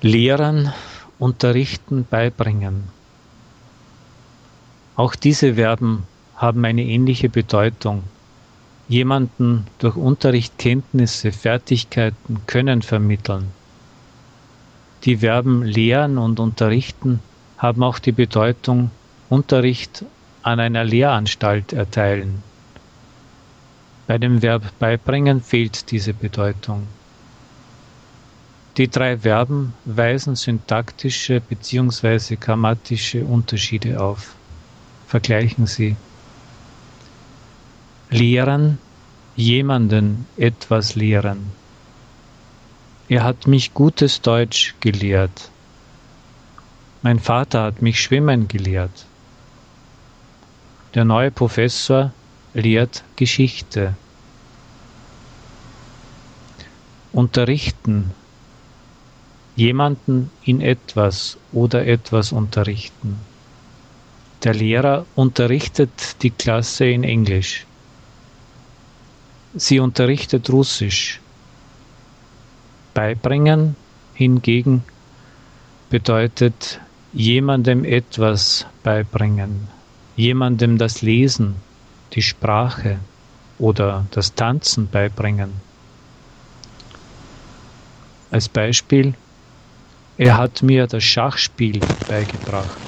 Lehren, unterrichten, beibringen. Auch diese Verben haben eine ähnliche Bedeutung. Jemanden durch Unterricht Kenntnisse, Fertigkeiten, Können vermitteln. Die Verben lehren und unterrichten haben auch die Bedeutung Unterricht an einer Lehranstalt erteilen. Bei dem Verb beibringen fehlt diese Bedeutung. Die drei Verben weisen syntaktische bzw. grammatische Unterschiede auf. Vergleichen Sie. Lehren, jemanden etwas lehren. Er hat mich gutes Deutsch gelehrt. Mein Vater hat mich schwimmen gelehrt. Der neue Professor lehrt Geschichte. Unterrichten. Jemanden in etwas oder etwas unterrichten. Der Lehrer unterrichtet die Klasse in Englisch. Sie unterrichtet Russisch. Beibringen hingegen bedeutet jemandem etwas beibringen, jemandem das Lesen, die Sprache oder das Tanzen beibringen. Als Beispiel, er hat mir das Schachspiel beigebracht.